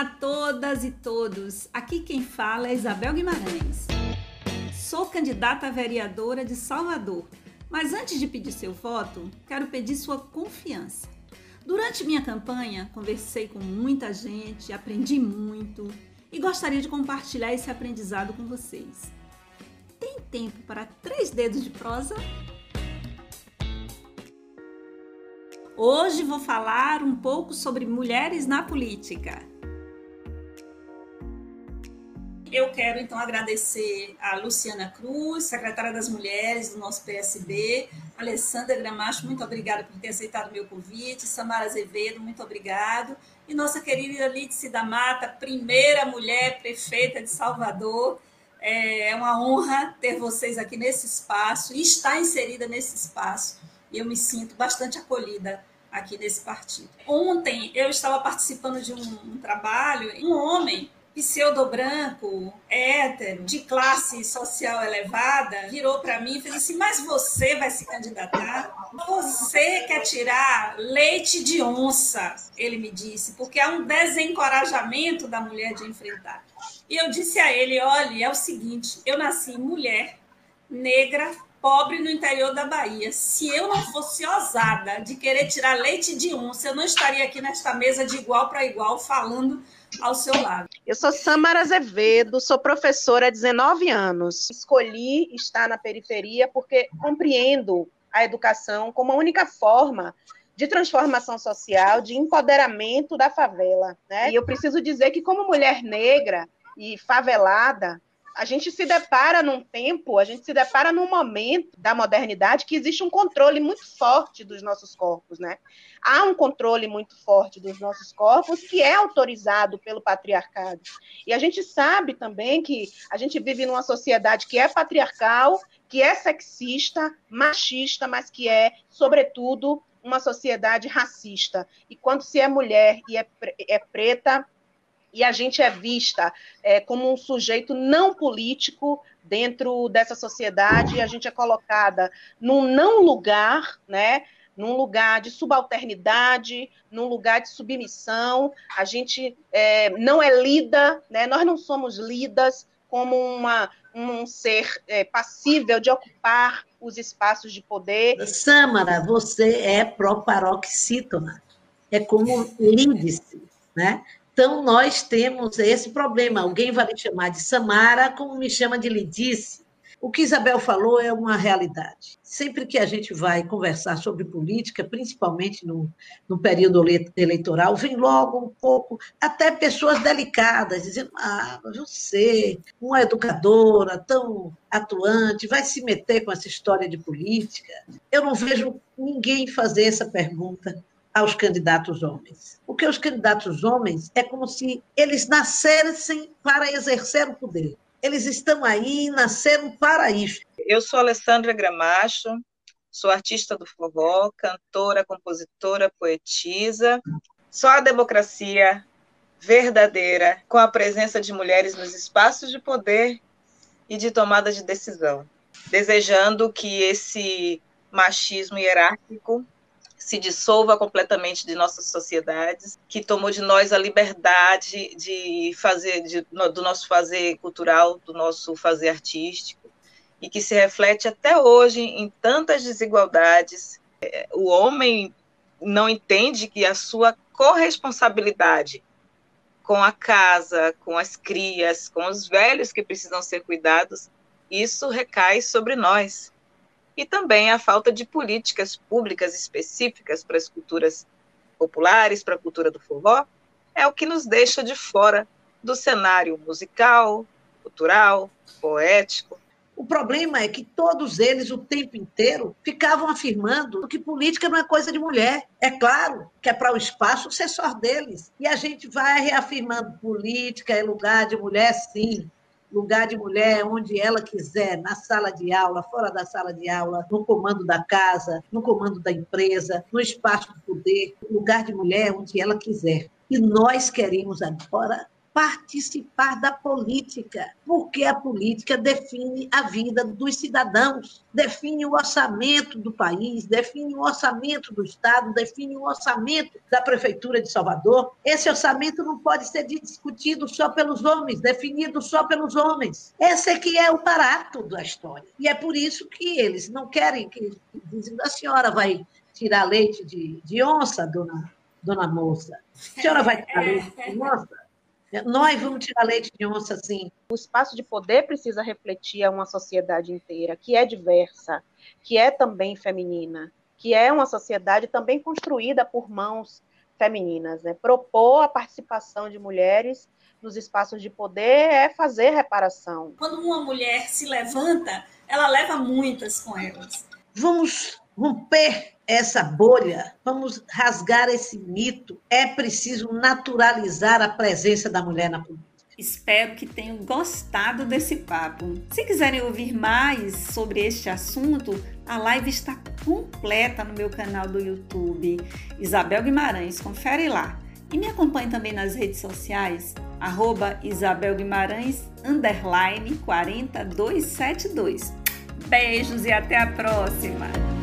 Olá a todas e todos. Aqui quem fala é Isabel Guimarães. Sou candidata a vereadora de Salvador, mas antes de pedir seu voto, quero pedir sua confiança. Durante minha campanha, conversei com muita gente, aprendi muito e gostaria de compartilhar esse aprendizado com vocês. Tem tempo para três dedos de prosa? Hoje vou falar um pouco sobre mulheres na política. Eu quero então agradecer a Luciana Cruz, secretária das Mulheres do nosso PSB, Alessandra Gramacho, muito obrigada por ter aceitado o meu convite, Samara Azevedo, muito obrigado, e nossa querida Lídice da Mata, primeira mulher prefeita de Salvador. É uma honra ter vocês aqui nesse espaço e estar inserida nesse espaço. E eu me sinto bastante acolhida aqui nesse partido. Ontem eu estava participando de um, um trabalho, um homem pseudo-branco, hétero, de classe social elevada, virou para mim e fez assim: Mas você vai se candidatar? Você quer tirar leite de onça? Ele me disse, porque há um desencorajamento da mulher de enfrentar. E eu disse a ele: Olha, é o seguinte, eu nasci mulher, negra, pobre no interior da Bahia. Se eu não fosse ousada de querer tirar leite de onça, eu não estaria aqui nesta mesa de igual para igual falando ao seu lado. Eu sou Samara Azevedo, sou professora há 19 anos. Escolhi estar na periferia porque compreendo a educação como a única forma de transformação social, de empoderamento da favela. Né? E eu preciso dizer que, como mulher negra e favelada, a gente se depara num tempo, a gente se depara num momento da modernidade que existe um controle muito forte dos nossos corpos, né? Há um controle muito forte dos nossos corpos que é autorizado pelo patriarcado. E a gente sabe também que a gente vive numa sociedade que é patriarcal, que é sexista, machista, mas que é, sobretudo, uma sociedade racista. E quando se é mulher e é, é preta, e a gente é vista é, como um sujeito não político dentro dessa sociedade, e a gente é colocada num não lugar, né? num lugar de subalternidade, num lugar de submissão, a gente é, não é lida, né? nós não somos lidas como uma, um ser é, passível de ocupar os espaços de poder. Sâmara, você é pró-paroxítona, é como lídice, né? Então, nós temos esse problema. Alguém vai me chamar de Samara, como me chama de Lidice. O que Isabel falou é uma realidade. Sempre que a gente vai conversar sobre política, principalmente no, no período eleitoral, vem logo um pouco, até pessoas delicadas, dizendo: ah, você, uma educadora tão atuante, vai se meter com essa história de política? Eu não vejo ninguém fazer essa pergunta aos candidatos homens. Porque os candidatos homens é como se eles nascessem para exercer o poder. Eles estão aí, nasceram para isso. Eu sou Alessandra Gramacho, sou artista do forró, cantora, compositora, poetisa. Só a democracia verdadeira, com a presença de mulheres nos espaços de poder e de tomada de decisão, desejando que esse machismo hierárquico se dissolva completamente de nossas sociedades, que tomou de nós a liberdade de fazer, de, do nosso fazer cultural, do nosso fazer artístico, e que se reflete até hoje em tantas desigualdades. O homem não entende que a sua corresponsabilidade com a casa, com as crias, com os velhos que precisam ser cuidados, isso recai sobre nós e também a falta de políticas públicas específicas para as culturas populares, para a cultura do forró, é o que nos deixa de fora do cenário musical, cultural, poético. O problema é que todos eles, o tempo inteiro, ficavam afirmando que política não é coisa de mulher. É claro que é para o espaço ser só deles. E a gente vai reafirmando: política é lugar de mulher, sim lugar de mulher onde ela quiser, na sala de aula, fora da sala de aula, no comando da casa, no comando da empresa, no espaço do poder, lugar de mulher onde ela quiser. E nós queremos agora participar da política, porque a política define a vida dos cidadãos, define o orçamento do país, define o orçamento do Estado, define o orçamento da Prefeitura de Salvador. Esse orçamento não pode ser discutido só pelos homens, definido só pelos homens. Esse é que é o barato da história. E é por isso que eles não querem que dizem a senhora vai tirar leite de, de onça, dona, dona moça. A senhora vai tirar leite de onça? Nós vamos tirar leite de onça, sim. O espaço de poder precisa refletir uma sociedade inteira, que é diversa, que é também feminina, que é uma sociedade também construída por mãos femininas. Né? Propor a participação de mulheres nos espaços de poder é fazer reparação. Quando uma mulher se levanta, ela leva muitas com elas. Vamos romper essa bolha, vamos rasgar esse mito. É preciso naturalizar a presença da mulher na política. Espero que tenham gostado desse papo. Se quiserem ouvir mais sobre este assunto, a live está completa no meu canal do YouTube, Isabel Guimarães. Confere lá. E me acompanhe também nas redes sociais, arroba Isabel Guimarães, underline 40272. Beijos e até a próxima!